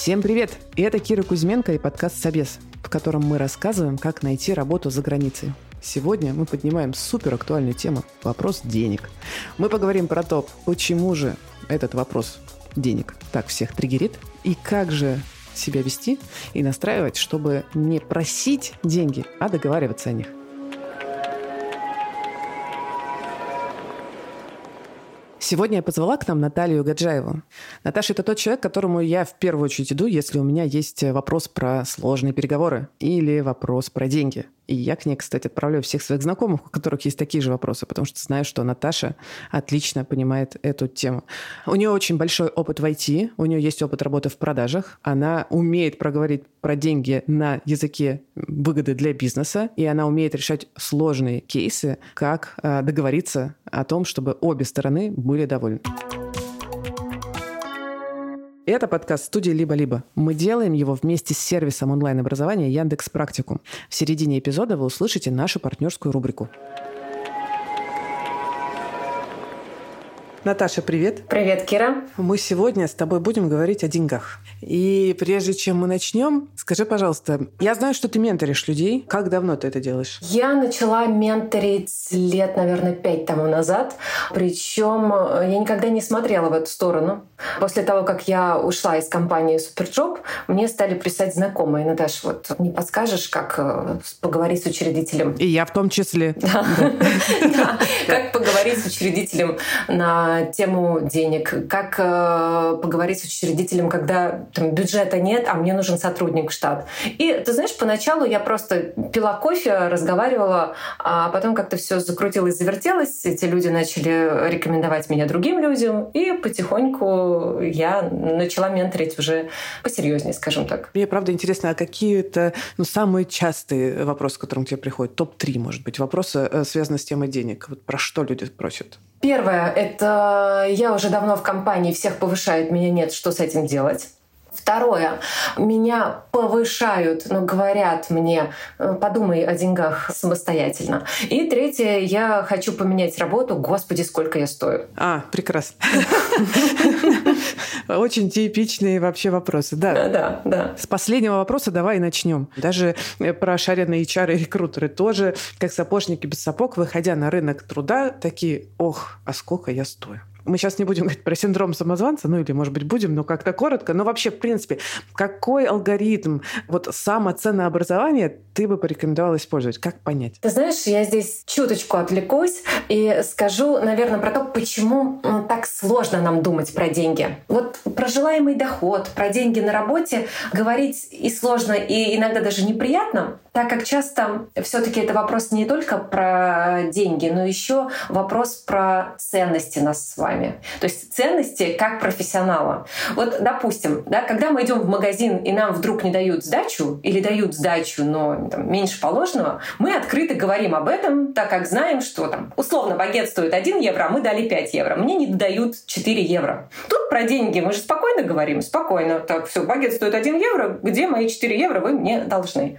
Всем привет! И это Кира Кузьменко и подкаст «Собес», в котором мы рассказываем, как найти работу за границей. Сегодня мы поднимаем супер актуальную тему – вопрос денег. Мы поговорим про то, почему же этот вопрос денег так всех триггерит, и как же себя вести и настраивать, чтобы не просить деньги, а договариваться о них. Сегодня я позвала к нам Наталью Гаджаеву. Наташа – это тот человек, к которому я в первую очередь иду, если у меня есть вопрос про сложные переговоры или вопрос про деньги – и я к ней, кстати, отправляю всех своих знакомых, у которых есть такие же вопросы, потому что знаю, что Наташа отлично понимает эту тему. У нее очень большой опыт в IT, у нее есть опыт работы в продажах, она умеет проговорить про деньги на языке выгоды для бизнеса, и она умеет решать сложные кейсы, как э, договориться о том, чтобы обе стороны были довольны. Это подкаст студии «Либо-либо». Мы делаем его вместе с сервисом онлайн-образования Яндекс Практикум. В середине эпизода вы услышите нашу партнерскую рубрику. Наташа, привет. Привет, Кира. Мы сегодня с тобой будем говорить о деньгах. И прежде чем мы начнем, скажи, пожалуйста, я знаю, что ты менторишь людей. Как давно ты это делаешь? Я начала менторить лет, наверное, пять тому назад. Причем э, я никогда не смотрела в эту сторону. После того, как я ушла из компании Superjob, мне стали писать знакомые. Наташа, вот не подскажешь, как э, поговорить с учредителем? И я в том числе. Как поговорить с учредителем на тему денег, как э, поговорить с учредителем, когда там, бюджета нет, а мне нужен сотрудник в штат. И ты знаешь, поначалу я просто пила кофе, разговаривала, а потом как-то все закрутилось, завертелось, эти люди начали рекомендовать меня другим людям, и потихоньку я начала менторить уже посерьезнее, скажем так. Мне правда интересно, а какие это ну, самые частые вопросы, к которым тебе приходят? Топ-3, может быть, вопросы, э, связанные с темой денег. Вот про что люди просят? Первое — это я уже давно в компании, всех повышает, меня нет, что с этим делать? Второе. Меня повышают, но говорят мне, «Э, подумай о деньгах самостоятельно. И третье. Я хочу поменять работу. Господи, сколько я стою. А, прекрасно. Очень типичные вообще вопросы. Да, да, да. С последнего вопроса давай и начнем. Даже э, про шаренные HR и рекрутеры тоже, как сапожники без сапог, выходя на рынок труда, такие, ох, а сколько я стою мы сейчас не будем говорить про синдром самозванца, ну или, может быть, будем, но как-то коротко. Но вообще, в принципе, какой алгоритм вот самоценообразования ты бы порекомендовала использовать? Как понять? Ты знаешь, я здесь чуточку отвлекусь и скажу, наверное, про то, почему так сложно нам думать про деньги. Вот про желаемый доход, про деньги на работе говорить и сложно, и иногда даже неприятно, так как часто все-таки это вопрос не только про деньги, но еще вопрос про ценности нас с вами. То есть ценности как профессионала. Вот, допустим, да, когда мы идем в магазин и нам вдруг не дают сдачу или дают сдачу, но там, меньше положенного, мы открыто говорим об этом, так как знаем, что там условно багет стоит 1 евро, а мы дали 5 евро. Мне не дают 4 евро. Тут про деньги мы же спокойно говорим, спокойно. Так, все, багет стоит 1 евро, где мои 4 евро вы мне должны.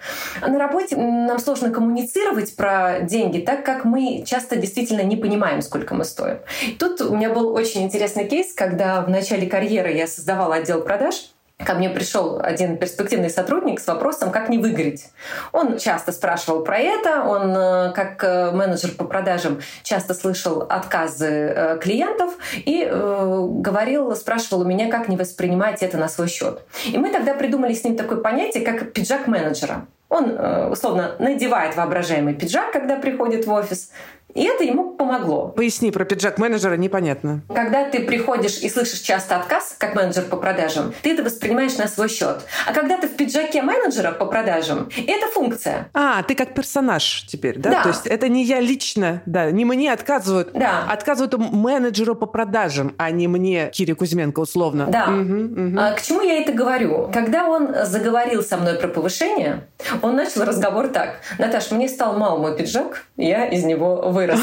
Работе нам сложно коммуницировать про деньги, так как мы часто действительно не понимаем, сколько мы стоим. Тут у меня был очень интересный кейс, когда в начале карьеры я создавала отдел продаж, Ко мне пришел один перспективный сотрудник с вопросом, как не выгореть. Он часто спрашивал про это, он э, как э, менеджер по продажам часто слышал отказы э, клиентов и говорил, спрашивал у меня, как не воспринимать это на свой счет. И мы тогда придумали с ним такое понятие, как пиджак менеджера. Он, условно, надевает воображаемый пиджак, когда приходит в офис, и это ему помогло. Поясни про пиджак менеджера, непонятно. Когда ты приходишь и слышишь часто отказ, как менеджер по продажам, ты это воспринимаешь на свой счет. А когда ты в пиджаке менеджера по продажам, это функция. А, ты как персонаж теперь, да? да. То есть это не я лично, да, не мне отказывают. Да. Отказывают менеджеру по продажам, а не мне, Кире Кузьменко, условно. Да. Угу, угу. А, к чему я это говорю? Когда он заговорил со мной про повышение, он начал разговор так. Наташ, мне стал мал мой пиджак, я из него вы вырос.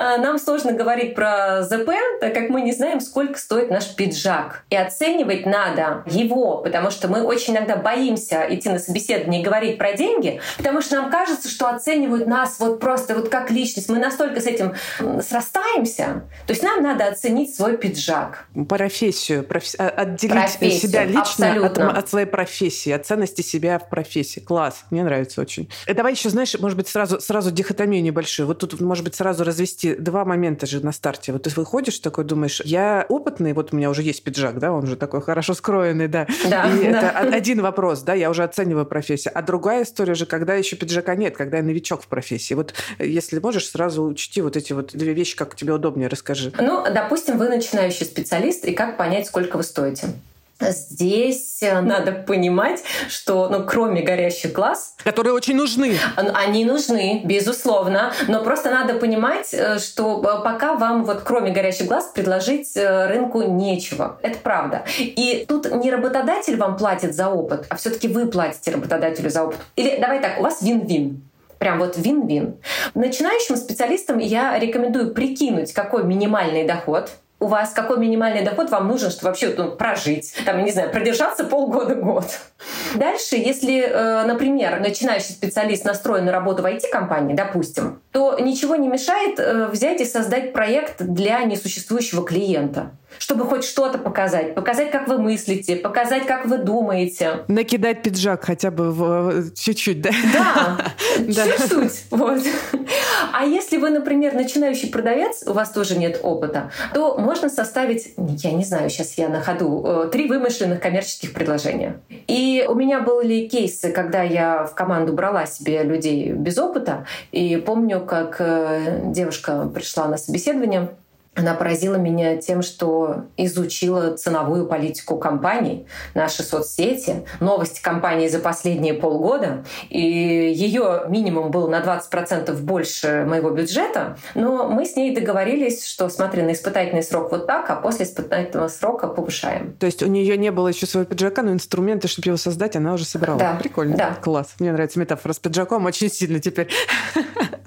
А, нам сложно говорить про ЗП, так как мы не знаем, сколько стоит наш пиджак. И оценивать надо его, потому что мы очень иногда боимся идти на собеседование и говорить про деньги, потому что нам кажется, что оценивают нас вот просто вот как личность. Мы настолько с этим срастаемся. То есть нам надо оценить свой пиджак. Профессию. А, отделить профессию, себя лично от, от своей профессии, от ценности себя в профессии. Класс, мне нравится очень. И давай еще, знаешь, может быть, сразу, сразу дихотомию небольшую. Вот тут, может быть, сразу развести два момента же на старте. Вот ты выходишь такой, думаешь, я опытный, вот у меня уже есть пиджак, да, он же такой хорошо скроенный, да. да и да. это один вопрос, да, я уже оцениваю профессию. А другая история же, когда еще пиджака нет, когда я новичок в профессии. Вот если можешь, сразу учти вот эти вот две вещи, как тебе удобнее, расскажи. Ну, допустим, вы начинающий специалист, и как понять, сколько вы стоите? Здесь э, надо понимать, что, ну, кроме горящих глаз... Которые очень нужны. Они нужны, безусловно. Но просто надо понимать, э, что э, пока вам вот кроме горящих глаз предложить рынку нечего. Это правда. И тут не работодатель вам платит за опыт, а все таки вы платите работодателю за опыт. Или давай так, у вас вин-вин. Прям вот вин-вин. Начинающим специалистам я рекомендую прикинуть, какой минимальный доход – у вас какой минимальный доход вам нужен, чтобы вообще ну, прожить, там, я не знаю, продержаться полгода-год. Дальше, если, э, например, начинающий специалист настроен на работу в IT-компании, допустим, то ничего не мешает э, взять и создать проект для несуществующего клиента чтобы хоть что-то показать. Показать, как вы мыслите, показать, как вы думаете. Накидать пиджак хотя бы в... чуть-чуть, да? Да, чуть-чуть. Вот. А если вы, например, начинающий продавец, у вас тоже нет опыта, то можно составить, я не знаю, сейчас я на ходу, э, три вымышленных коммерческих предложения. И у меня были кейсы, когда я в команду брала себе людей без опыта, и помню, как э, девушка пришла на собеседование, она поразила меня тем, что изучила ценовую политику компаний, наши соцсети, новости компании за последние полгода. И ее минимум был на 20% больше моего бюджета. Но мы с ней договорились, что смотри, на испытательный срок вот так, а после испытательного срока повышаем. То есть у нее не было еще своего пиджака, но инструменты, чтобы его создать, она уже собрала. Да. Прикольно. Да. Класс. Мне нравится метафора с пиджаком очень сильно теперь.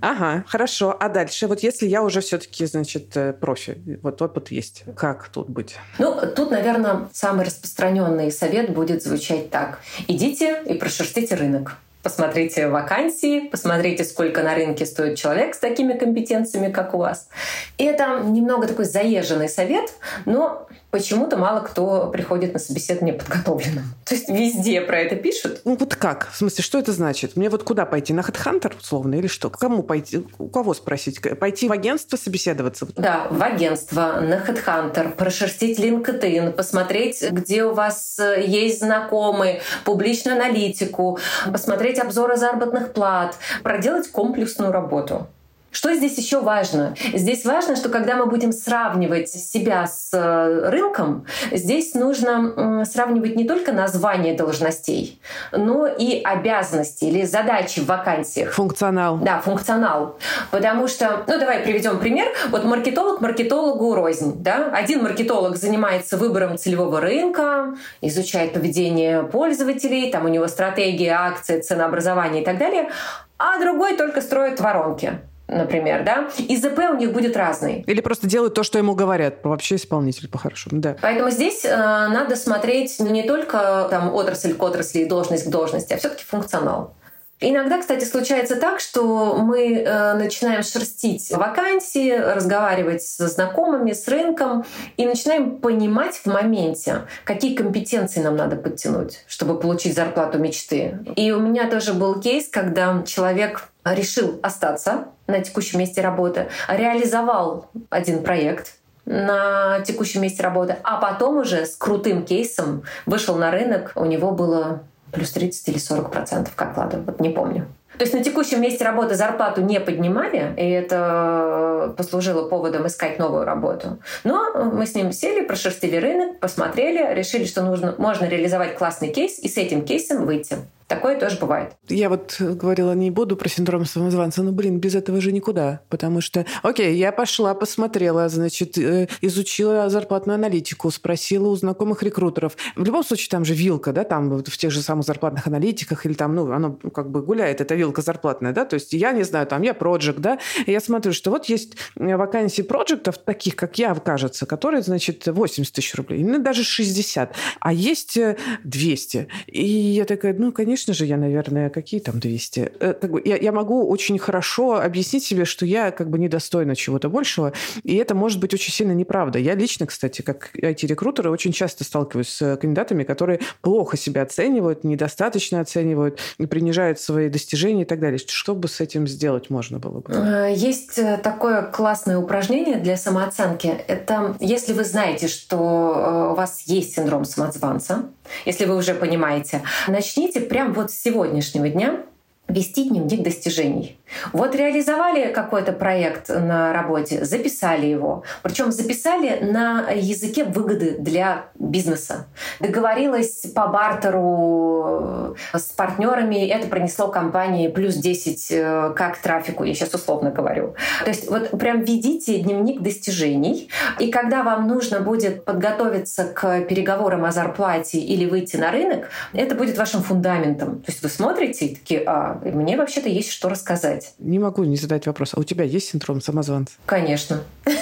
Ага, хорошо. А дальше, вот если я уже все-таки, значит, э, профи, вот опыт есть, как тут быть? Ну, тут, наверное, самый распространенный совет будет звучать так. Идите и прошерстите рынок посмотрите вакансии, посмотрите, сколько на рынке стоит человек с такими компетенциями, как у вас. И это немного такой заезженный совет, но почему-то мало кто приходит на собеседование подготовленным. То есть везде про это пишут. Ну вот как? В смысле, что это значит? Мне вот куда пойти? На HeadHunter условно или что? К кому пойти? У кого спросить? Пойти в агентство собеседоваться? Да, в агентство, на HeadHunter, прошерстить LinkedIn, посмотреть, где у вас э, есть знакомые, публичную аналитику, посмотреть обзоры заработных плат, проделать комплексную работу. Что здесь еще важно? Здесь важно, что когда мы будем сравнивать себя с э, рынком, здесь нужно сравнивать не только название должностей, но и обязанности или задачи в вакансиях. Функционал. Да, функционал. Потому что, ну давай приведем пример. Вот маркетолог маркетологу рознь. Да? Один маркетолог занимается выбором целевого рынка, изучает поведение пользователей, там у него стратегия, акции, ценообразование и так далее, а другой только строит воронки например, да, и ЗП у них будет разный. Или просто делают то, что ему говорят, вообще исполнитель по-хорошему, да. Поэтому здесь э, надо смотреть ну, не только там отрасль к отрасли, должность к должности, а все-таки функционал. Иногда, кстати, случается так, что мы э, начинаем шерстить вакансии, разговаривать со знакомыми, с рынком и начинаем понимать в моменте, какие компетенции нам надо подтянуть, чтобы получить зарплату мечты. И у меня тоже был кейс, когда человек решил остаться на текущем месте работы, реализовал один проект, на текущем месте работы, а потом уже с крутым кейсом вышел на рынок, у него было плюс 30 или 40 процентов к окладу, вот не помню. То есть на текущем месте работы зарплату не поднимали, и это послужило поводом искать новую работу. Но мы с ним сели, прошерстили рынок, посмотрели, решили, что нужно, можно реализовать классный кейс и с этим кейсом выйти. Такое тоже бывает. Я вот говорила, не буду про синдром самозванца, но, блин, без этого же никуда. Потому что, окей, я пошла, посмотрела, значит, э, изучила зарплатную аналитику, спросила у знакомых рекрутеров. В любом случае, там же вилка, да, там в тех же самых зарплатных аналитиках или там, ну, оно как бы гуляет, эта вилка зарплатная, да, то есть я не знаю, там, я проект, да, я смотрю, что вот есть вакансии проектов, таких, как я, кажется, которые, значит, 80 тысяч рублей, ну, даже 60, а есть 200. Э, и я такая, ну, конечно, конечно же, я, наверное, какие там 200? Э, я, я могу очень хорошо объяснить себе, что я как бы недостойна чего-то большего, и это может быть очень сильно неправда. Я лично, кстати, как IT-рекрутер, очень часто сталкиваюсь с кандидатами, которые плохо себя оценивают, недостаточно оценивают, принижают свои достижения и так далее. Что бы с этим сделать можно было бы? Э, есть э, такое классное упражнение для самооценки. Это если вы знаете, что у вас есть синдром самозванца, если вы уже понимаете, начните прямо вот с сегодняшнего дня вести дневник достижений. Вот реализовали какой-то проект на работе, записали его. Причем записали на языке выгоды для бизнеса. Договорилась по бартеру э, с партнерами, это принесло компании плюс 10 э, как трафику, я сейчас условно говорю. То есть вот прям ведите дневник достижений, и когда вам нужно будет подготовиться к переговорам о зарплате или выйти на рынок, это будет вашим фундаментом. То есть вы смотрите и такие, а, мне вообще-то есть что рассказать. Не могу не задать вопрос. А у тебя есть синдром самозванца? Конечно.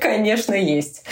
Конечно, есть.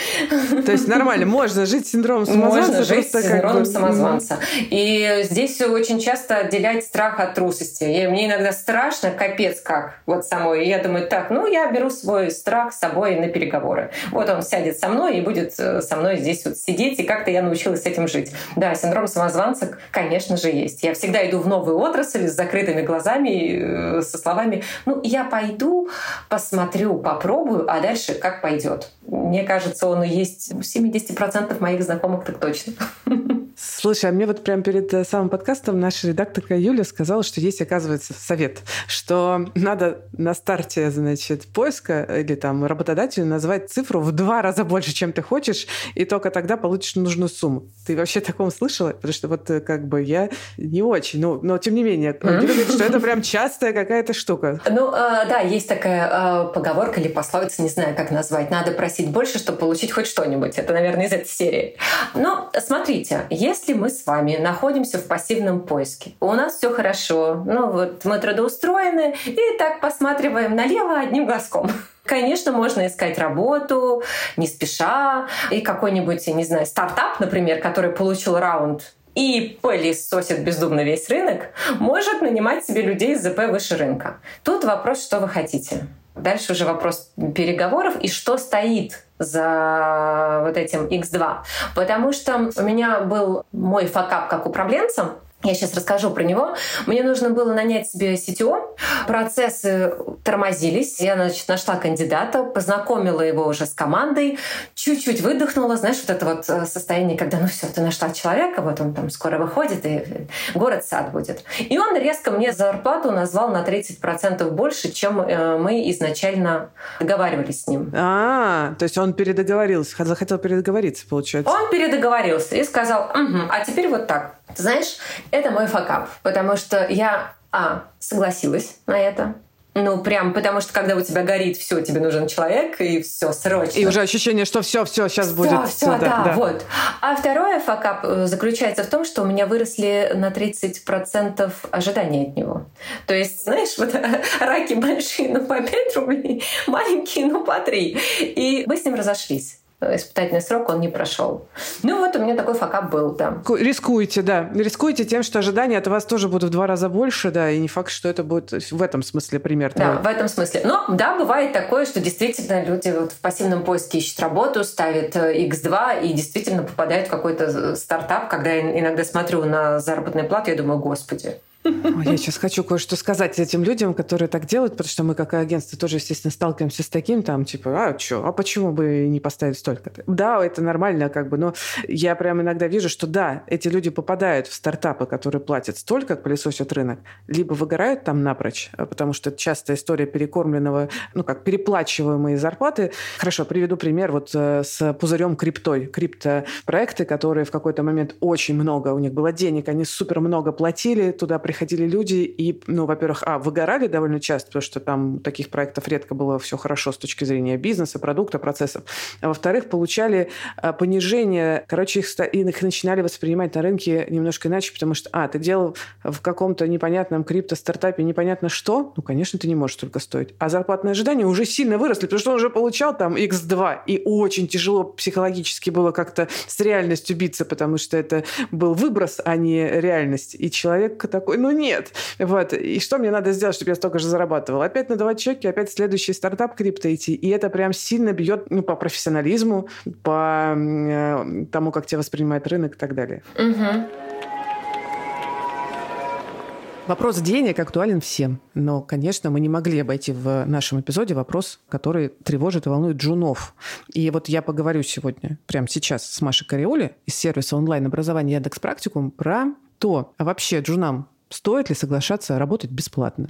То есть нормально, можно жить синдромом самозванца. Можно жить с синдромом бы... самозванца. И здесь очень часто отделять страх от трусости. И мне иногда страшно, капец как, вот самой. И я думаю, так, ну я беру свой страх с собой на переговоры. Вот он сядет со мной и будет э, со мной здесь вот сидеть, и как-то я научилась с этим жить. Да, синдром самозванца, конечно же, есть. Я всегда иду в новую отрасль с закрытыми глазами, э, со словами, ну я пойду, посмотрю, попробую, а дальше как пойдет. Мне кажется, он и есть у 70% моих знакомых так точно. Слушай, а мне вот прямо перед э, самым подкастом наша редакторка Юля сказала, что есть, оказывается, совет, что надо на старте, значит, поиска или там работодателя назвать цифру в два раза больше, чем ты хочешь, и только тогда получишь нужную сумму. Ты вообще таком слышала? Потому что вот э, как бы я не очень, ну, но тем не менее, Юля говорит, что это прям частая какая-то штука. Ну, э, да, есть такая поговорка или пословица, не знаю, как назвать. Надо просить больше, чтобы получить хоть что-нибудь. Это, наверное, из этой серии. Но смотрите, если мы с вами находимся в пассивном поиске, у нас все хорошо, ну вот мы трудоустроены, и так посматриваем налево одним глазком. Конечно, можно искать работу не спеша, и какой-нибудь, не знаю, стартап, например, который получил раунд и пылесосит бездумно весь рынок, может нанимать себе людей из ЗП выше рынка. Тут вопрос, что вы хотите. Дальше уже вопрос переговоров и что стоит за вот этим X2. Потому что у меня был мой факап как управленцем, я сейчас расскажу про него. Мне нужно было нанять себе CTO. Процессы тормозились. Я, значит, нашла кандидата, познакомила его уже с командой, чуть-чуть выдохнула. Знаешь, вот это вот э, состояние, когда, ну все, ты нашла человека, вот он там скоро выходит, и город-сад будет. И он резко мне зарплату назвал на 30% больше, чем э, мы изначально договаривались с ним. А, то есть он передоговорился, захотел передоговориться, получается. Он передоговорился и сказал, угу, а теперь вот так. Ты знаешь, это мой факап, потому что я, а, согласилась на это, ну, прям, потому что когда у тебя горит все, тебе нужен человек, и все срочно. И уже ощущение, что все, все, сейчас всё, будет. Все, да, да, да, вот. А второе факап э, заключается в том, что у меня выросли на 30% ожидания от него. То есть, знаешь, вот раки большие, ну, по 5 рублей, маленькие, ну, по 3. И мы с ним разошлись испытательный срок он не прошел. Ну вот у меня такой факап был, да. Рискуете, да. Рискуете тем, что ожидания от вас тоже будут в два раза больше, да, и не факт, что это будет в этом смысле пример. Да, твой. в этом смысле. Но да, бывает такое, что действительно люди вот в пассивном поиске ищут работу, ставят X2 э, и действительно попадают в какой-то стартап. Когда я иногда смотрю на заработную плату, я думаю, господи, Я сейчас хочу кое-что сказать этим людям, которые так делают, потому что мы, как агентство, тоже, естественно, сталкиваемся с таким, там, типа, а что, а почему бы не поставить столько-то? Да, это нормально, как бы, но я прям иногда вижу, что да, эти люди попадают в стартапы, которые платят столько, пылесосят рынок, либо выгорают там напрочь, а потому что часто история перекормленного, ну, как переплачиваемые зарплаты. Хорошо, приведу пример вот э, с пузырем криптой. Криптопроекты, которые в какой-то момент очень много, у них было денег, они супер много платили, туда приходили люди и, ну, во-первых, а, выгорали довольно часто, потому что там таких проектов редко было все хорошо с точки зрения бизнеса, продукта, процессов. А во-вторых, получали а, понижение, короче, их, их начинали воспринимать на рынке немножко иначе, потому что, а, ты делал в каком-то непонятном крипто-стартапе непонятно что, ну, конечно, ты не можешь только стоить. А зарплатные ожидания уже сильно выросли, потому что он уже получал там X2, и очень тяжело психологически было как-то с реальностью биться, потому что это был выброс, а не реальность. И человек такой, ну нет. Вот. И что мне надо сделать, чтобы я столько же зарабатывал? Опять надавать чеки, опять следующий стартап крипто идти. И это прям сильно бьет ну, по профессионализму, по э, тому, как тебя воспринимает рынок и так далее. Угу. Вопрос денег актуален всем. Но, конечно, мы не могли обойти в нашем эпизоде вопрос, который тревожит и волнует джунов. И вот я поговорю сегодня, прямо сейчас, с Машей Кариоли из сервиса онлайн-образования Яндекс Практикум про то, а вообще джунам стоит ли соглашаться работать бесплатно.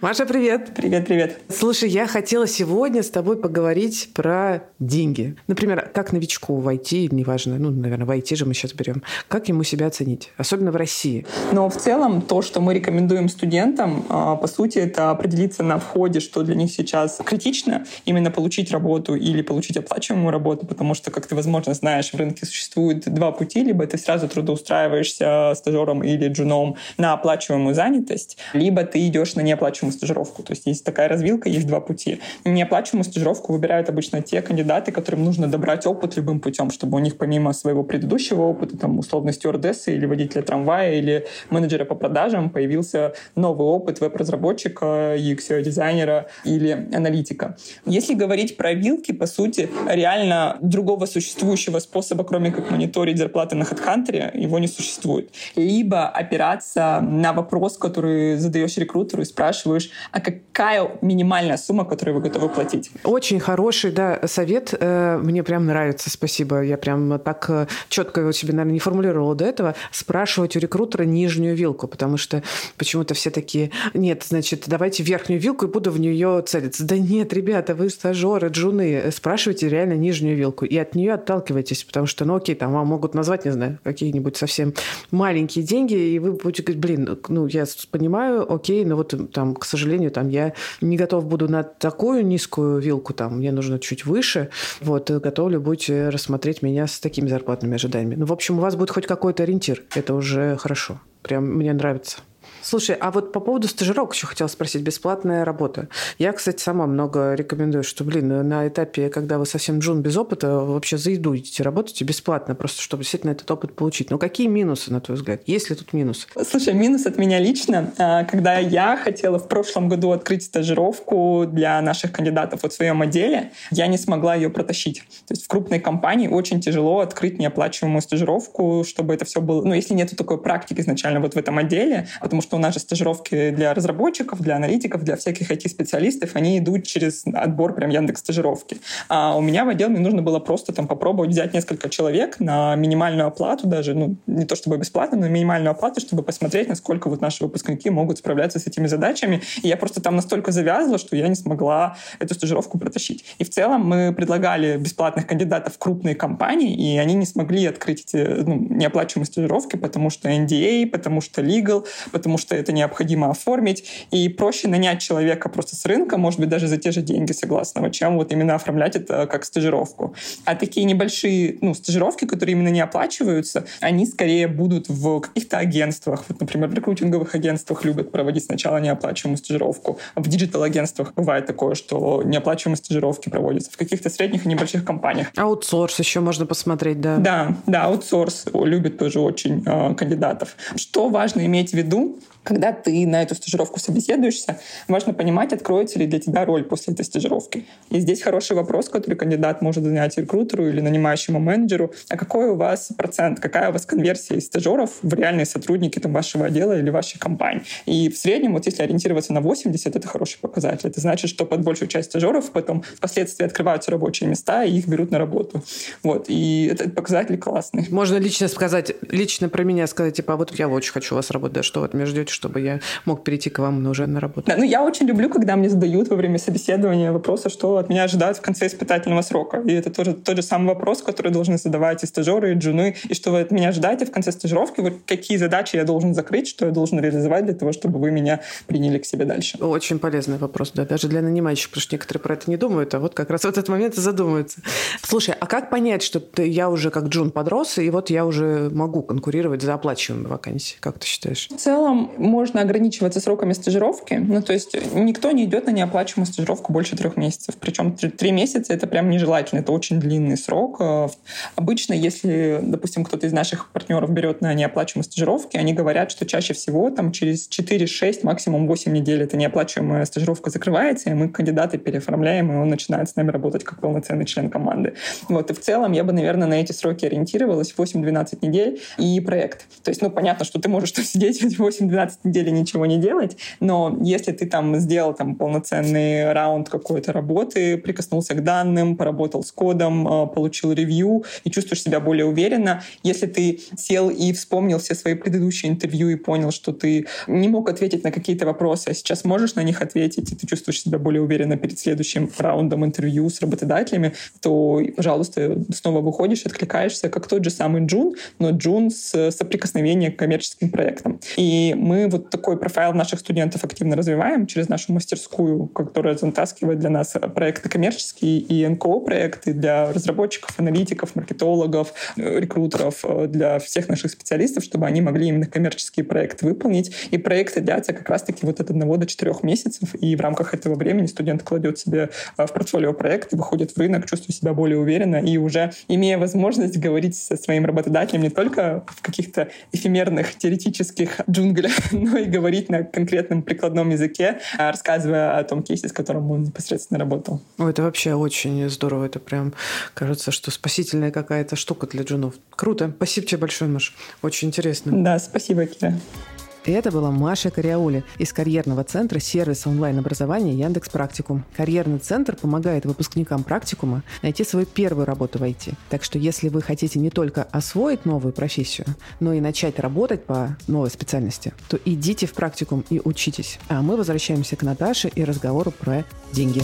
Маша, привет. Привет, привет. Слушай, я хотела сегодня с тобой поговорить про деньги. Например, как новичку в IT, неважно, ну, наверное, в IT же мы сейчас берем, как ему себя оценить, особенно в России? Но в целом то, что мы рекомендуем студентам, а, по сути, это определиться на входе, что для них сейчас критично, именно получить работу или получить оплачиваемую работу, потому что, как ты, возможно, знаешь, в рынке существует два пути, либо ты сразу трудоустраиваешься стажером или джуном на оплачиваемую занятость, либо ты идешь на неоплачиваемую неоплачиваемую стажировку. То есть есть такая развилка, есть два пути. Неоплачиваемую стажировку выбирают обычно те кандидаты, которым нужно добрать опыт любым путем, чтобы у них помимо своего предыдущего опыта, там, условно, стюардессы или водителя трамвая или менеджера по продажам, появился новый опыт веб-разработчика, UX-дизайнера или аналитика. Если говорить про вилки, по сути, реально другого существующего способа, кроме как мониторить зарплаты на HeadHunter, его не существует. Либо опираться на вопрос, который задаешь рекрутеру и спрашиваешь, спрашиваешь, а какая минимальная сумма, которую вы готовы платить? Очень хороший, да, совет. Э, мне прям нравится, спасибо. Я прям так э, четко его себе, наверное, не формулировала до этого. Спрашивать у рекрутера нижнюю вилку, потому что почему-то все такие, нет, значит, давайте верхнюю вилку и буду в нее целиться. Да нет, ребята, вы стажеры, джуны, спрашивайте реально нижнюю вилку и от нее отталкивайтесь, потому что, ну окей, там вам могут назвать, не знаю, какие-нибудь совсем маленькие деньги, и вы будете говорить, блин, ну я понимаю, окей, но вот там, к сожалению, там я не готов буду на такую низкую вилку, там мне нужно чуть выше, вот, готов ли будете рассмотреть меня с такими зарплатными ожиданиями. Ну, в общем, у вас будет хоть какой-то ориентир, это уже хорошо. Прям мне нравится. Слушай, а вот по поводу стажировок еще хотела спросить. Бесплатная работа. Я, кстати, сама много рекомендую, что, блин, на этапе, когда вы совсем джун без опыта, вообще за еду идите, работаете бесплатно, просто чтобы действительно этот опыт получить. Но какие минусы, на твой взгляд? Есть ли тут минусы? Слушай, минус от меня лично. А, когда я хотела в прошлом году открыть стажировку для наших кандидатов вот в своем отделе, я не смогла ее протащить. То есть в крупной компании очень тяжело открыть неоплачиваемую стажировку, чтобы это все было... Ну, если нет такой практики изначально вот в этом отделе, потому что что же стажировки для разработчиков, для аналитиков, для всяких IT-специалистов, они идут через отбор прям Яндекс стажировки. А у меня в отдел мне нужно было просто там попробовать взять несколько человек на минимальную оплату даже, ну, не то чтобы бесплатно, но минимальную оплату, чтобы посмотреть, насколько вот наши выпускники могут справляться с этими задачами. И я просто там настолько завязла, что я не смогла эту стажировку протащить. И в целом мы предлагали бесплатных кандидатов в крупные компании, и они не смогли открыть эти ну, неоплачиваемые стажировки, потому что NDA, потому что legal, потому что это необходимо оформить, и проще нанять человека просто с рынка, может быть, даже за те же деньги согласного, чем вот именно оформлять это как стажировку. А такие небольшие ну, стажировки, которые именно не оплачиваются, они скорее будут в каких-то агентствах. Вот, например, в рекрутинговых агентствах любят проводить сначала неоплачиваемую стажировку. В диджитал-агентствах бывает такое, что неоплачиваемые стажировки проводятся в каких-то средних и небольших компаниях. Аутсорс еще можно посмотреть, да? Да, да, аутсорс любит тоже очень э, кандидатов. Что важно иметь в виду, когда ты на эту стажировку собеседуешься, важно понимать, откроется ли для тебя роль после этой стажировки. И здесь хороший вопрос, который кандидат может занять рекрутеру или нанимающему менеджеру. А какой у вас процент, какая у вас конверсия из стажеров в реальные сотрудники там, вашего отдела или вашей компании? И в среднем, вот если ориентироваться на 80, это хороший показатель. Это значит, что под большую часть стажеров потом впоследствии открываются рабочие места, и их берут на работу. Вот. И этот показатель классный. Можно лично сказать, лично про меня сказать, типа, а вот я очень хочу у вас работать, да, что вы от меня ждете, чтобы я мог перейти к вам уже на работу? Да, ну я очень люблю, когда мне задают во время собеседования вопросы, что от меня ожидают в конце испытательного срока. И это тоже тот же самый вопрос, который должны задавать и стажеры, и джуны, и что вы от меня ждаете в конце стажировки, вот какие задачи я должен закрыть, что я должен реализовать для того, чтобы вы меня приняли к себе дальше. Очень полезный вопрос, да, даже для нанимающих, потому что некоторые про это не думают, а вот как раз в этот момент и задумаются. Слушай, а как понять, что ты, я уже как Джун подрос, и вот я уже могу конкурировать за оплачиваемые вакансии? Как ты считаешь? В целом можно ограничиваться сроками стажировки. Ну, то есть никто не идет на неоплачиваемую стажировку больше трех месяцев. Причем три месяца — это прям нежелательно. Это очень длинный срок. Э, обычно, если, допустим, кто-то из наших партнеров берет на неоплачиваемые стажировки, они говорят, что чаще всего там через 4-6, максимум 8 недель эта неоплачиваемая стажировка закрывается, и мы кандидаты переоформляем, и он начинает с нами работать как полноценный член команды. Вот. И в целом я бы, наверное, на эти сроки ориентировалась 8-12 недель и проект. То есть, ну, понятно, что ты можешь там сидеть эти 8-12 недель и ничего не делать, но если ты там сделал там полноценный раунд какой-то работы, прикоснулся к данным, поработал с кодом, а, получил ревью и чувствуешь себя более уверенно, если ты сел и вспомнил все свои предыдущие интервью и понял, что ты не мог ответить на какие-то вопросы, а сейчас можешь на них ответить, и ты чувствуешь себя более уверенно перед следующим раундом интервью с работодателями, то, пожалуйста, снова выходишь, откликаешься, как тот же самый Джун, но Джун с соприкосновением к коммерческим проектам. И мы вот такой профайл наших студентов активно развиваем через нашу мастерскую, которая затаскивает для нас проекты коммерческие и НКО-проекты для разработчиков, аналитиков, маркетологов, рекрутеров, для всех наших специалистов, чтобы они могли именно коммерческие проекты выполнить. И проекты длятся как раз-таки вот от одного до четырех месяцев, и в рамках этого времени студент кладет себе в портфолио проект выходит в рынок, чувствует себя более уверенно и уже имея возможность говорить со своим работодателем не только в каких-то эфемерных теоретических джунглях, но и говорить на конкретном прикладном языке, а рассказывая о том кейсе, с которым он непосредственно работал. О, это вообще очень здорово. Это прям кажется, что спасительная какая-то штука для джунов. Круто. Спасибо тебе большое, Маш. Очень интересно. Да, спасибо, Кира. И это была Маша Кориаули из карьерного центра сервиса онлайн-образования Яндекс Практикум. Карьерный центр помогает выпускникам практикума найти свою первую работу в IT. Так что если вы хотите не только освоить новую профессию, но и начать работать по новой специальности, то идите в практикум и учитесь. А мы возвращаемся к Наташе и разговору про деньги.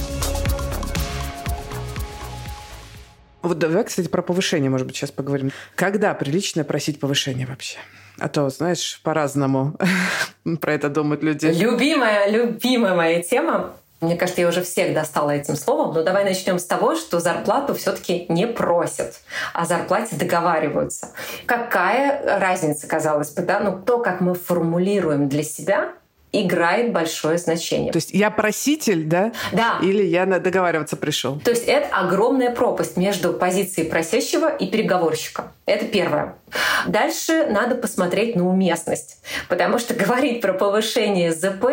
Вот давай, кстати, про повышение, может быть, сейчас поговорим. Когда прилично просить повышение вообще? А то, знаешь, по-разному про это думают люди. Любимая, любимая моя тема. Мне кажется, я уже всех достала этим словом, но давай начнем с того, что зарплату все-таки не просят, а зарплате договариваются. Какая разница, казалось бы, да? Ну, то, как мы формулируем для себя, играет большое значение. То есть я проситель, да? Да. Или я на договариваться пришел? То есть это огромная пропасть между позицией просящего и переговорщика. Это первое. Дальше надо посмотреть на уместность. Потому что говорить про повышение ЗП,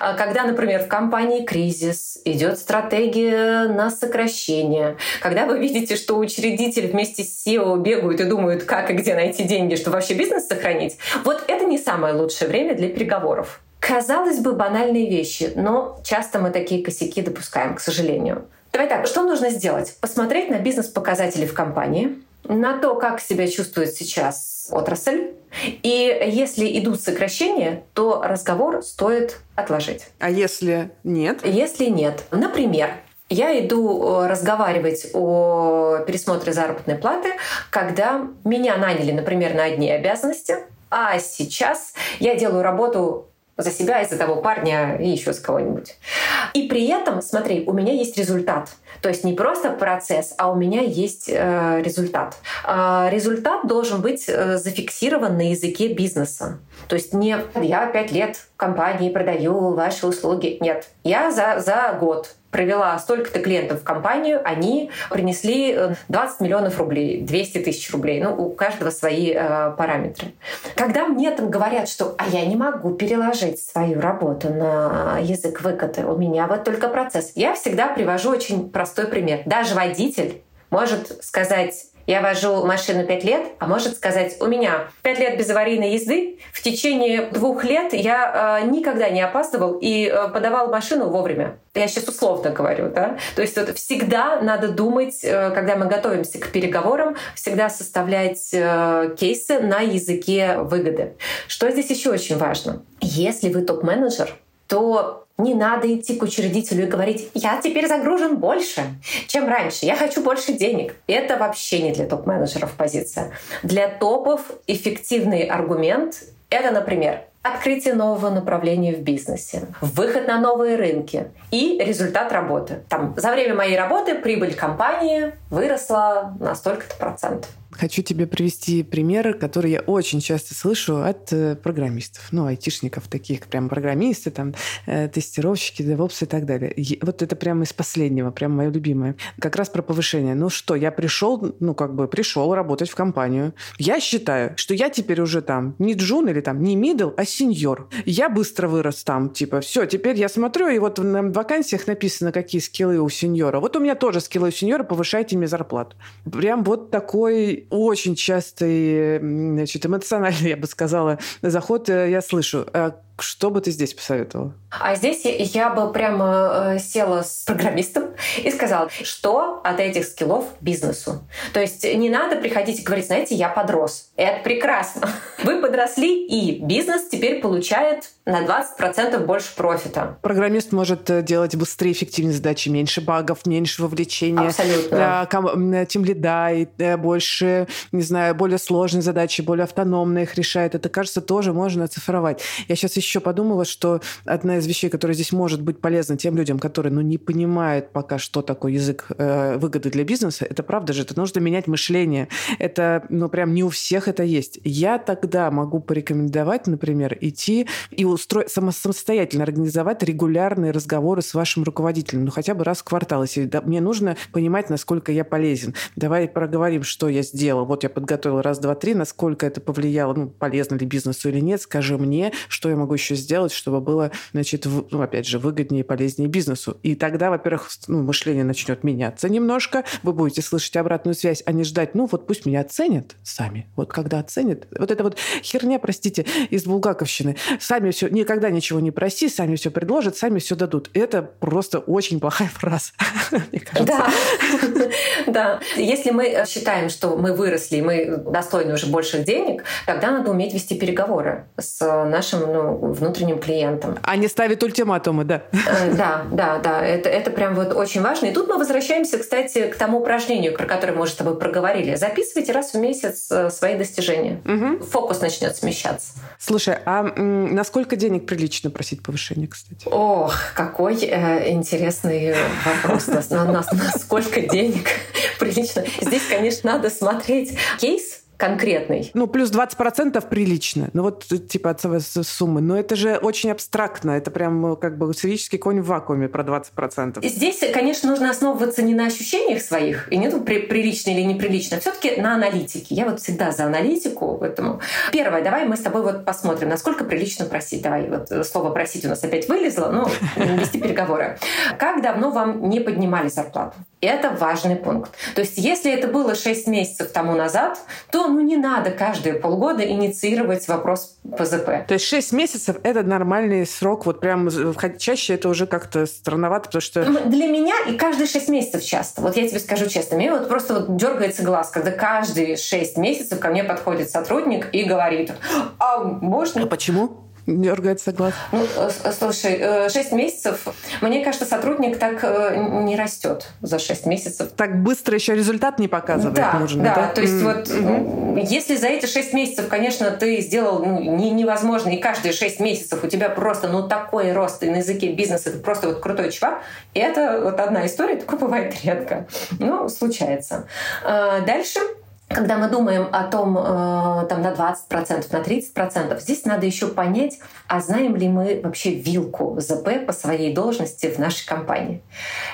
а, когда, например, в компании кризис, идет стратегия на сокращение, когда вы видите, что учредитель вместе с SEO бегают и думают, как и где найти деньги, чтобы вообще бизнес сохранить, вот это не самое лучшее время для переговоров. Казалось бы, банальные вещи, но часто мы такие косяки допускаем, к сожалению. Давай так, что нужно сделать? Посмотреть на бизнес-показатели в компании, на то, как себя чувствует сейчас отрасль. И если идут сокращения, то разговор стоит отложить. А если нет? Если нет. Например, я иду э, разговаривать о пересмотре заработной платы, когда меня наняли, например, на одни обязанности, а сейчас я делаю работу за себя и за того парня и еще с кого-нибудь. И при этом, смотри, у меня есть результат. То есть не просто процесс, а у меня есть э, результат. Э, результат должен быть э, зафиксирован на языке бизнеса. То есть не я пять лет компании продаю ваши услуги. Нет, я за, за год провела столько-то клиентов в компанию, они принесли 20 миллионов рублей, 200 тысяч рублей. Ну, у каждого свои э, параметры. Когда мне там говорят, что «а я не могу переложить свою работу на язык выката, у меня вот только процесс», я всегда привожу очень простой пример. Даже водитель может сказать я вожу машину 5 лет, а может сказать, у меня 5 лет без аварийной езды, в течение двух лет я э, никогда не опаздывал и э, подавал машину вовремя. Я сейчас условно говорю, да? То есть вот всегда надо думать, э, когда мы готовимся к переговорам, всегда составлять э, кейсы на языке выгоды. Что здесь еще очень важно? Если вы топ-менеджер, то не надо идти к учредителю и говорить, я теперь загружен больше, чем раньше, я хочу больше денег. Это вообще не для топ-менеджеров позиция. Для топов эффективный аргумент — это, например, открытие нового направления в бизнесе, выход на новые рынки и результат работы. Там, за время моей работы прибыль компании выросла на столько-то процентов. Хочу тебе привести примеры, которые я очень часто слышу от э, программистов, ну, айтишников таких, прям программисты, там, э, тестировщики, девопсы и так далее. Вот это прямо из последнего, прям мое любимое. Как раз про повышение. Ну что, я пришел, ну, как бы пришел работать в компанию. Я считаю, что я теперь уже там не джун или там не мидл, а сеньор. Я быстро вырос там, типа, все, теперь я смотрю, и вот на вакансиях написано, какие скиллы у сеньора. Вот у меня тоже скиллы у сеньора, повышайте мне зарплату. Прям вот такой очень частый, значит, эмоциональный, я бы сказала, заход э, я слышу. А что бы ты здесь посоветовала? А здесь я бы прямо э, села с программистом и сказала, что от этих скиллов бизнесу. То есть не надо приходить и говорить, знаете, я подрос. Это прекрасно. Вы подросли, и бизнес теперь получает на 20% больше профита. Программист может э, делать быстрее, эффективнее задачи, меньше багов, меньше вовлечения. Абсолютно. Тем лида, и э, больше, не знаю, более сложные задачи, более автономные их решает. Это, кажется, тоже можно оцифровать. Я сейчас еще подумала, что одна из вещей, которая здесь может быть полезна тем людям, которые ну, не понимают пока, что такое язык э, выгоды для бизнеса, это правда же, это нужно менять мышление. Это, ну, прям не у всех это есть. Я тогда могу порекомендовать, например, идти и устроить, самостоятельно организовать регулярные разговоры с вашим руководителем, ну, хотя бы раз в квартал. Если да, мне нужно понимать, насколько я полезен. Давай проговорим, что я сделал. Вот я подготовила раз, два, три, насколько это повлияло, ну, полезно ли бизнесу или нет. Скажи мне, что я могу еще сделать, чтобы было, значит, в, ну, опять же, выгоднее и полезнее бизнесу. И тогда, во-первых, ну, мышление начнет меняться немножко, вы будете слышать обратную связь, а не ждать, ну, вот пусть меня оценят сами. Вот когда оценят, вот это вот херня, простите, из булгаковщины. Сами все, никогда ничего не проси, сами все предложат, сами все дадут. Это просто очень плохая фраза, мне кажется. Да, да. Если мы считаем, что мы выросли, мы достойны уже больших денег, тогда надо уметь вести переговоры с нашим ну, внутренним клиентам. А не ставить ультиматумы, да? Э, да, да, да. Это, это прям вот очень важно. И тут мы возвращаемся, кстати, к тому упражнению, про которое мы уже с тобой проговорили. Записывайте раз в месяц э, свои достижения. Угу. Фокус начнет смещаться. Слушай, а на сколько денег прилично просить повышение, кстати? Ох, какой э, интересный вопрос. На, на, на сколько денег прилично? Здесь, конечно, надо смотреть кейс, конкретный. Ну, плюс 20% прилично. Ну, вот, типа, от суммы. Но это же очень абстрактно. Это прям э, как бы сферический конь в вакууме про 20%. И здесь, конечно, нужно основываться не на ощущениях своих, и не при, прилично или неприлично, все таки на аналитике. Я вот всегда за аналитику. Поэтому первое, давай мы с тобой вот посмотрим, насколько прилично просить. Давай, вот э, слово «просить» у нас опять вылезло, ну, вести переговоры. Как давно вам не поднимали зарплату? Это важный пункт. То есть, если это было 6 месяцев тому назад, то ну, не надо каждые полгода инициировать вопрос ПЗП. То есть 6 месяцев — это нормальный срок, вот прям чаще это уже как-то странновато, потому что... Ну, для меня и каждые 6 месяцев часто. Вот я тебе скажу честно, мне вот просто вот дергается глаз, когда каждые 6 месяцев ко мне подходит сотрудник и говорит, а можно... А почему? Дергается глаз? Ну, э, слушай, 6 э, месяцев, мне кажется, сотрудник так э, не растет за 6 месяцев. Так быстро еще результат не показывает да, нужно, да? Да, то есть mm-hmm. вот mm-hmm. если за эти 6 месяцев, конечно, ты сделал ну, не, невозможно, и каждые 6 месяцев у тебя просто ну такой рост и на языке бизнеса, ты просто вот крутой чувак, это вот одна история, такое бывает редко. Ну, случается. Дальше когда мы думаем о том, э, там, на 20%, на 30%, здесь надо еще понять, а знаем ли мы вообще вилку ЗП по своей должности в нашей компании.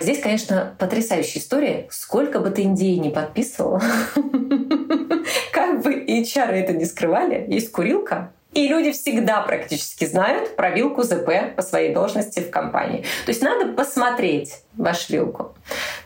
Здесь, конечно, потрясающая история. Сколько бы ты индей не подписывал, как бы HR это не скрывали, есть курилка, и люди всегда практически знают про вилку ЗП по своей должности в компании. То есть надо посмотреть вашу вилку.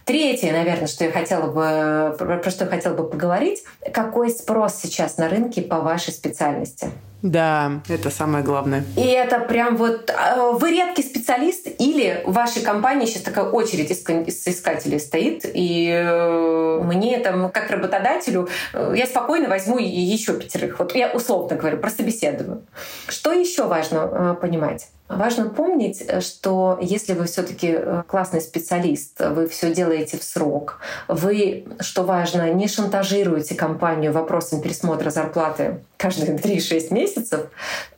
Третье, наверное, что я хотела бы, про что я хотела бы поговорить, какой спрос сейчас на рынке по вашей специальности? Да, это самое главное. И это прям вот а, вы редкий специалист или в вашей компании сейчас такая очередь искателей стоит, и э, мне там как работодателю э, я спокойно возьму еще пятерых. Вот я условно говорю, просто беседую. Что еще важно э, понимать? Важно помнить, что если вы все-таки классный специалист, вы все делаете в срок, вы, что важно, не шантажируете компанию вопросом пересмотра зарплаты каждые 3-6 месяцев,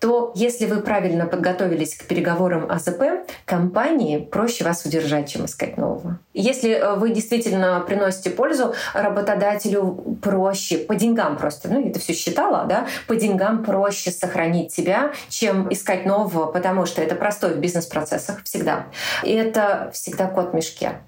то если вы правильно подготовились к переговорам АЗП, компании проще вас удержать, чем искать нового. Если э, вы действительно приносите пользу, работодателю проще, по деньгам просто, ну это все считала, да, по деньгам проще сохранить тебя, чем искать нового, потому что это простой в бизнес-процессах всегда. И это всегда кот в мешке.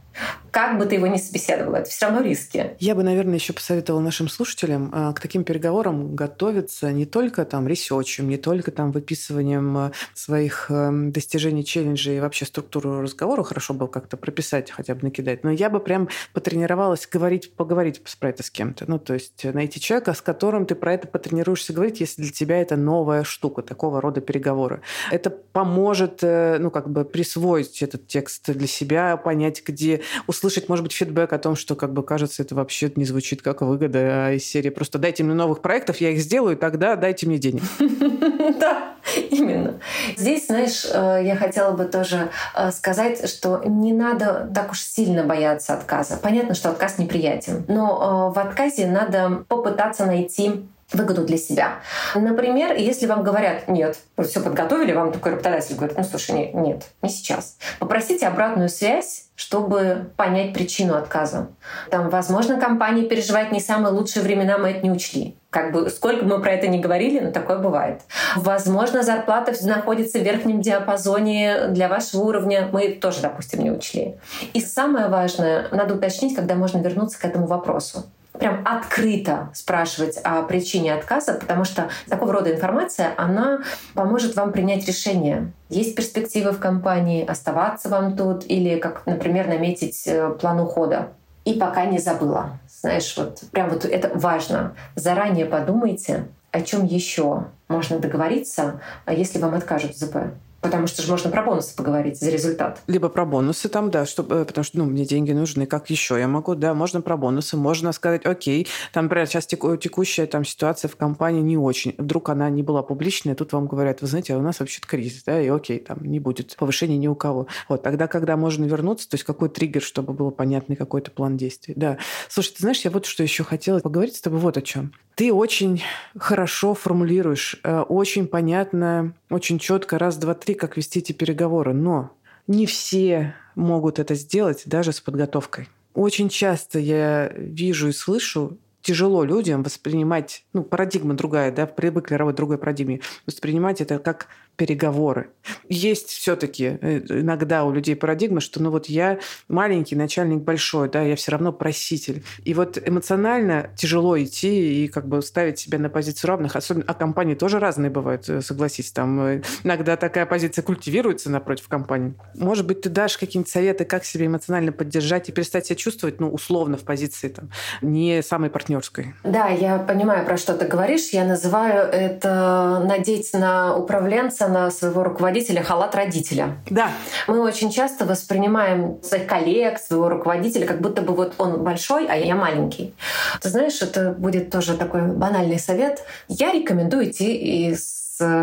Как бы ты его ни собеседовал, это все равно риски. Я бы, наверное, еще посоветовала нашим слушателям а, к таким переговорам готовиться не только там ресерчем, не только там выписыванием а, своих эм, достижений, челленджей и вообще структуру разговора хорошо было как-то прописать, хотя бы накидать. Но я бы прям потренировалась говорить, поговорить про это с кем-то. Ну, то есть найти человека, с которым ты про это потренируешься говорить, если для тебя это новая штука, такого рода переговоры. Это поможет, э, ну, как бы присвоить этот текст для себя, понять, где услышать, может быть, фидбэк о том, что, как бы, кажется, это вообще не звучит как выгода, а из серии просто дайте мне новых проектов, я их сделаю, тогда дайте мне денег. Да, именно. Здесь, знаешь, э, я хотела бы тоже э, сказать, что не надо так уж сильно бояться отказа. Понятно, что отказ неприятен, но э, в отказе надо попытаться найти выгоду для себя. Например, если вам говорят, нет, вы все подготовили, вам такой работодатель говорит, ну слушай, нет, нет, не сейчас. Попросите обратную связь, чтобы понять причину отказа. Там, возможно, компания переживает не самые лучшие времена, мы это не учли. Как бы сколько мы про это не говорили, но такое бывает. Возможно, зарплата находится в верхнем диапазоне для вашего уровня, мы тоже, допустим, не учли. И самое важное, надо уточнить, когда можно вернуться к этому вопросу прям открыто спрашивать о причине отказа, потому что такого рода информация, она поможет вам принять решение. Есть перспективы в компании, оставаться вам тут или, как, например, наметить э, план ухода. И пока не забыла. Знаешь, вот прям вот это важно. Заранее подумайте, о чем еще можно договориться, если вам откажут в ЗП. Потому что же можно про бонусы поговорить за результат. Либо про бонусы там, да, чтобы, э, потому что, ну, мне деньги нужны, как еще я могу, да, можно про бонусы, можно сказать, окей, там, например, сейчас теку, текущая там ситуация в компании не очень, вдруг она не была публичная, тут вам говорят, вы знаете, а у нас вообще-то кризис, да, и окей, там не будет повышения ни у кого. Вот, тогда, когда можно вернуться, то есть какой триггер, чтобы был понятный какой-то план действий, да. Слушай, ты знаешь, я вот что еще хотела поговорить с тобой вот о чем. Ты очень хорошо формулируешь, э, очень понятно, очень четко, раз, два, три, как вести эти переговоры. Но не все могут это сделать даже с подготовкой. Очень часто я вижу и слышу, тяжело людям воспринимать, ну, парадигма другая, да, привыкли работать в другой парадигме, воспринимать это как переговоры. Есть все-таки э, иногда у людей парадигма, что ну вот я маленький, начальник большой, да, я все равно проситель. И вот эмоционально тяжело идти и как бы ставить себя на позицию равных, особенно, а компании тоже разные бывают, э, согласись, там э, иногда такая позиция культивируется напротив компании. Может быть, ты дашь какие-нибудь советы, как себя эмоционально поддержать и перестать себя чувствовать, ну, условно в позиции там, не самой партнерской. Да, я понимаю, про что ты говоришь. Я называю это надеть на управленца на своего руководителя халат родителя. Да. Мы очень часто воспринимаем своих коллег, своего руководителя, как будто бы вот он большой, а я маленький. Ты знаешь, это будет тоже такой банальный совет. Я рекомендую идти и с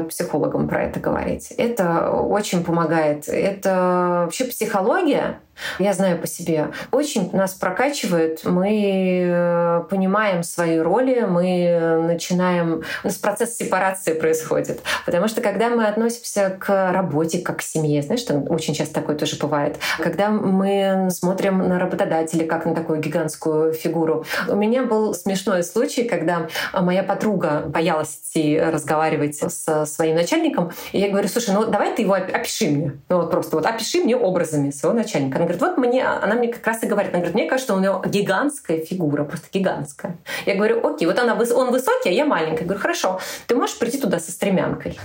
психологом про это говорить. Это очень помогает. Это вообще психология Я знаю по себе. Очень нас прокачивает. Мы э, понимаем свои роли, мы начинаем... У нас процесс сепарации происходит. Потому что когда мы относимся к работе как к семье, знаешь, что очень часто такое тоже бывает, когда мы смотрим на работодателя как на такую гигантскую фигуру. У меня был смешной случай, когда моя подруга боялась идти разговаривать со своим начальником, и я говорю, слушай, ну давай ты его опиши мне. Ну вот просто вот опиши мне образами своего начальника. Говорит, вот мне, она мне как раз и говорит, она говорит, мне кажется, у него гигантская фигура, просто гигантская. Я говорю, окей, вот она, он высокий, а я маленькая. Я говорю, хорошо, ты можешь прийти туда со стремянкой?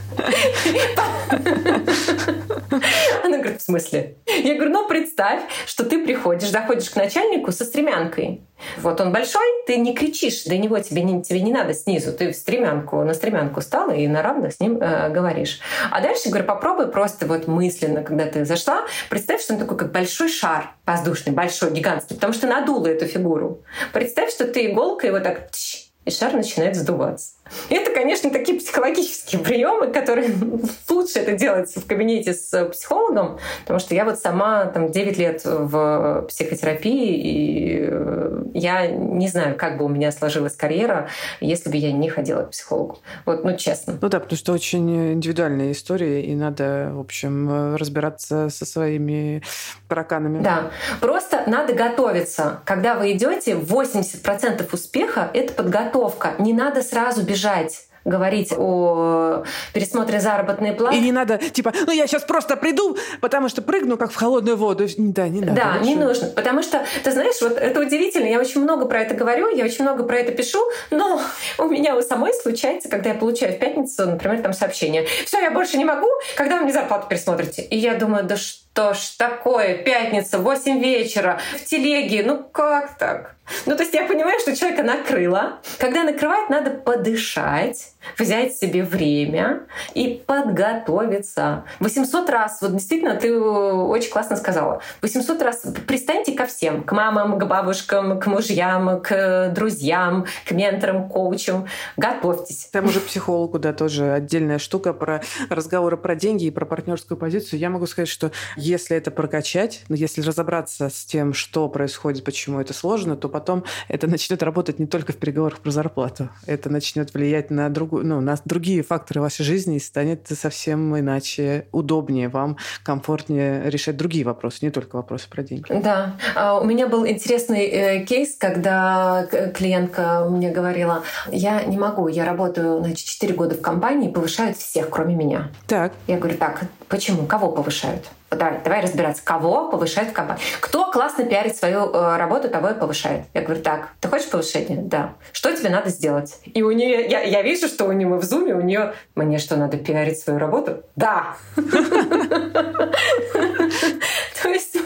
Она говорит, в смысле? Я говорю, ну представь, что ты приходишь, доходишь к начальнику со стремянкой. Вот он большой, ты не кричишь до него, тебе не, тебе не надо снизу. Ты в стремянку, на стремянку стала и на равных с ним э, говоришь. А дальше, говорю, попробуй просто вот мысленно, когда ты зашла, представь, что он такой, как большой шар воздушный, большой, гигантский, потому что надула эту фигуру. Представь, что ты иголкой вот так и шар начинает сдуваться. Это, конечно, такие психологические приемы, которые лучше это делать в кабинете с психологом, потому что я вот сама там 9 лет в психотерапии, и э, я не знаю, как бы у меня сложилась карьера, если бы я не ходила к психологу. Вот, ну, честно. Ну да, потому что очень индивидуальная история, и надо, в общем, разбираться со своими тараканами. Да. Просто надо готовиться. Когда вы идете, 80% успеха — это подготовка. Не надо сразу бежать бежать говорить о пересмотре заработной платы. И не надо, типа, ну я сейчас просто приду, потому что прыгну как в холодную воду. Да, не надо. Да, не нужно. Потому что, ты знаешь, вот это удивительно. Я очень много про это говорю, я очень много про это пишу, но у меня у самой случается, когда я получаю в пятницу, например, там сообщение. Все, я больше не могу, когда вы мне зарплату пересмотрите. И я думаю, да что ж такое, пятница, 8 вечера, в телеге, ну как так? Ну, то есть я понимаю, что человека накрыло. Когда накрывает, надо подышать, взять себе время и подготовиться. 800 раз, вот действительно, ты очень классно сказала, 800 раз пристаньте ко всем, к мамам, к бабушкам, к мужьям, к друзьям, к менторам, коучам. Готовьтесь. Там уже психологу, да, тоже отдельная штука про разговоры про деньги и про партнерскую позицию. Я могу сказать, что если это прокачать, ну, если разобраться с тем, что происходит, почему это сложно, то потом это начнет работать не только в переговорах про зарплату. Это начнет влиять на, другую, ну, на другие факторы вашей жизни и станет совсем иначе, удобнее вам, комфортнее решать другие вопросы, не только вопросы про деньги. Да. А, у меня был интересный э, кейс, когда клиентка мне говорила, я не могу, я работаю, значит, 4 года в компании, повышают всех, кроме меня. Так. Я говорю, так, почему? Кого повышают? давай, давай разбираться, кого повышает в. Кто классно пиарит свою э, работу, того и повышает. Я говорю, так, ты хочешь повышение? Да. Что тебе надо сделать? И у нее, я, я вижу, что у нее в зуме, у нее, мне что, надо пиарить свою работу? Да. То есть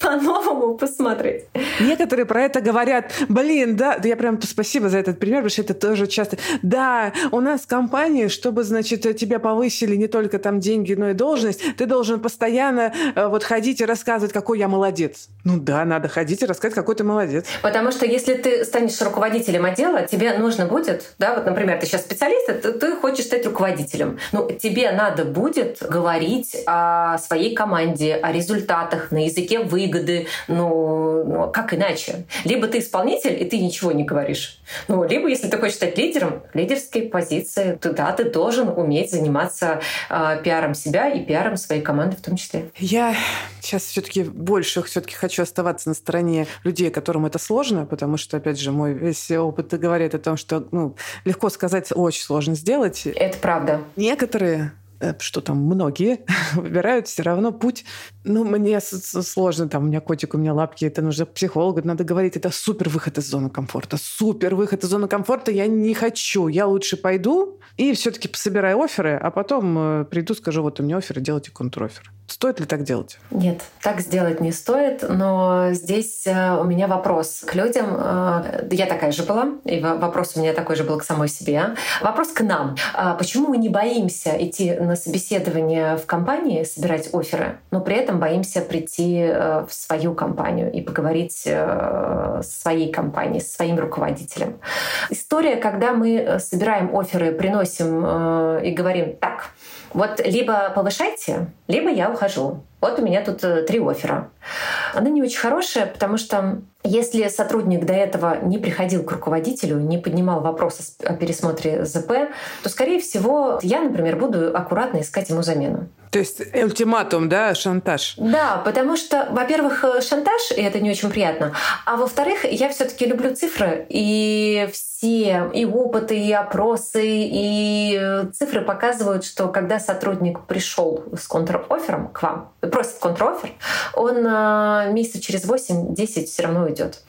по-новому посмотреть. Некоторые про это говорят, блин, да, да я прям спасибо за этот пример, потому что это тоже часто. Да, у нас в компании, чтобы, значит, тебя повысили не только там деньги, но и должность, ты должен постоянно э, вот ходить и рассказывать, какой я молодец. Ну да, надо ходить и рассказывать, какой ты молодец. Потому что если ты станешь руководителем отдела, тебе нужно будет, да, вот, например, ты сейчас специалист, ты, ты хочешь стать руководителем. Ну, тебе надо будет говорить о своей команде, о результатах на языке выгоды, ну, ну как иначе? Либо ты исполнитель, и ты ничего не говоришь. Ну, либо, если ты хочешь стать лидером, лидерские позиции, то да, ты должен уметь заниматься э, пиаром себя и пиаром своей команды в том числе. Я сейчас все-таки больше все-таки хочу оставаться на стороне людей, которым это сложно, потому что, опять же, мой весь опыт говорит о том, что ну, легко сказать, очень сложно сделать. Это правда. Некоторые что там многие выбирают все равно путь. Ну, мне сложно, там, у меня котик, у меня лапки, это нужно психологу, надо говорить, это супер выход из зоны комфорта, супер выход из зоны комфорта, я не хочу, я лучше пойду и все-таки собираю оферы, а потом э, приду, скажу, вот у меня оферы, делайте контрофер. Стоит ли так делать? Нет, так сделать не стоит, но здесь э, у меня вопрос к людям. Я такая же была, и вопрос у меня такой же был к самой себе. Вопрос к нам. Почему мы не боимся идти на собеседование в компании, собирать оферы, но при этом боимся прийти э, в свою компанию и поговорить э, с своей компанией, с своим руководителем. История, когда мы собираем оферы, приносим и говорим, так, Вот либо повышайте, либо я ухожу. Вот у меня тут э, три оффера. Она не очень хорошая, потому что если сотрудник до этого не приходил к руководителю, не поднимал вопрос о пересмотре ЗП, то, скорее всего, я, например, буду аккуратно искать ему замену. То есть ультиматум, да, шантаж? Да, потому что, во-первых, э, шантаж, и это не очень приятно, а во-вторых, я все таки люблю цифры, и все и опыты, и опросы, и э, цифры показывают, что когда сотрудник пришел с контроффером к вам, просит контрофер, он э, месяца через 8-10 все равно уйдет.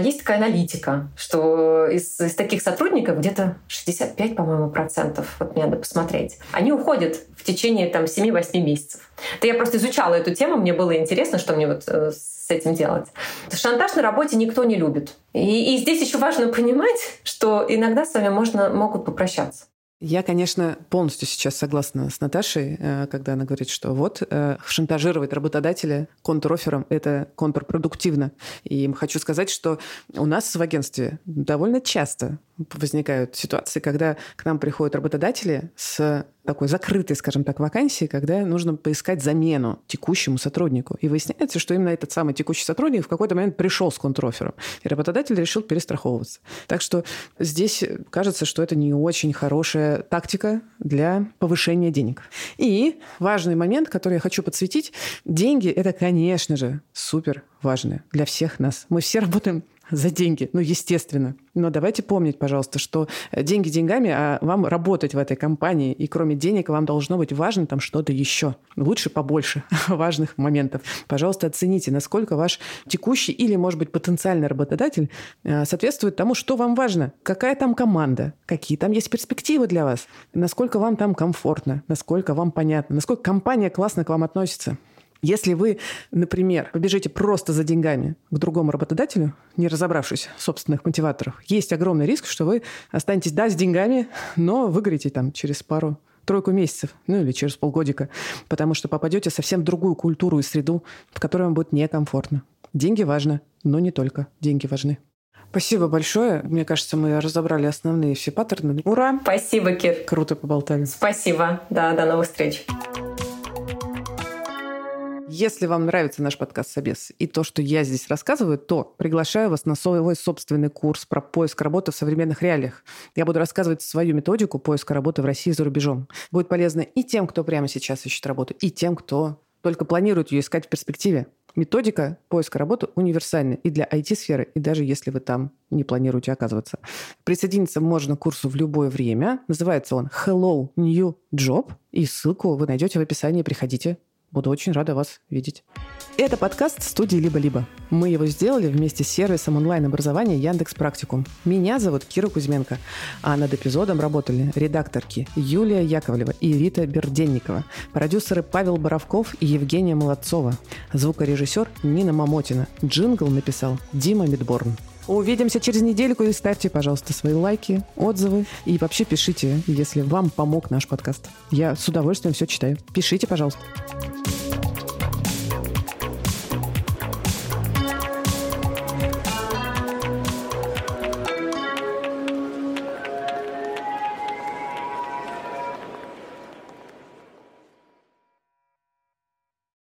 Есть такая аналитика, что из, из таких сотрудников где-то 65, по-моему, процентов, вот мне надо посмотреть, они уходят в течение там 7-8 месяцев. Это я просто изучала эту тему, мне было интересно, что мне вот э, с этим делать. Шантаж на работе никто не любит. И, и здесь еще важно понимать, что иногда с вами можно, могут попрощаться. Я, конечно, полностью сейчас согласна с Наташей, э, когда она говорит, что вот э, шантажировать работодателя контрофером – это контрпродуктивно. И хочу сказать, что у нас в агентстве довольно часто возникают ситуации, когда к нам приходят работодатели с такой закрытой, скажем так, вакансии, когда нужно поискать замену текущему сотруднику. И выясняется, что именно этот самый текущий сотрудник в какой-то момент пришел с контрофером, и работодатель решил перестраховываться. Так что здесь кажется, что это не очень хорошая тактика для повышения денег. И важный момент, который я хочу подсветить. Деньги – это, конечно же, супер важно для всех нас. Мы все работаем за деньги. Ну, естественно. Но давайте помнить, пожалуйста, что деньги деньгами, а вам работать в этой компании, и кроме денег вам должно быть важно там что-то еще. Лучше побольше важных моментов. Пожалуйста, оцените, насколько ваш текущий или, может быть, потенциальный работодатель э, соответствует тому, что вам важно. Какая там команда, какие там есть перспективы для вас, насколько вам там комфортно, насколько вам понятно, насколько компания классно к вам относится. Если вы, например, побежите просто за деньгами к другому работодателю, не разобравшись в собственных мотиваторах, есть огромный риск, что вы останетесь, да, с деньгами, но выгорите там через пару тройку месяцев, ну или через полгодика, потому что попадете совсем в другую культуру и среду, в которой вам будет некомфортно. Деньги важны, но не только деньги важны. Спасибо большое. Мне кажется, мы разобрали основные все паттерны. Ура! Спасибо, Кир. Круто поболтали. Спасибо. Да, до новых встреч. Если вам нравится наш подкаст «Собес» и то, что я здесь рассказываю, то приглашаю вас на свой собственный курс про поиск работы в современных реалиях. Я буду рассказывать свою методику поиска работы в России и за рубежом. Будет полезно и тем, кто прямо сейчас ищет работу, и тем, кто только планирует ее искать в перспективе. Методика поиска работы универсальна и для IT-сферы, и даже если вы там не планируете оказываться. Присоединиться можно к курсу в любое время. Называется он Hello New Job. И ссылку вы найдете в описании. Приходите, Буду очень рада вас видеть. Это подкаст студии «Либо-либо». Мы его сделали вместе с сервисом онлайн-образования Яндекс Практикум. Меня зовут Кира Кузьменко, а над эпизодом работали редакторки Юлия Яковлева и Рита Берденникова, продюсеры Павел Боровков и Евгения Молодцова, звукорежиссер Нина Мамотина, джингл написал Дима Мидборн. Увидимся через недельку и ставьте, пожалуйста, свои лайки, отзывы и вообще пишите, если вам помог наш подкаст. Я с удовольствием все читаю. Пишите, пожалуйста.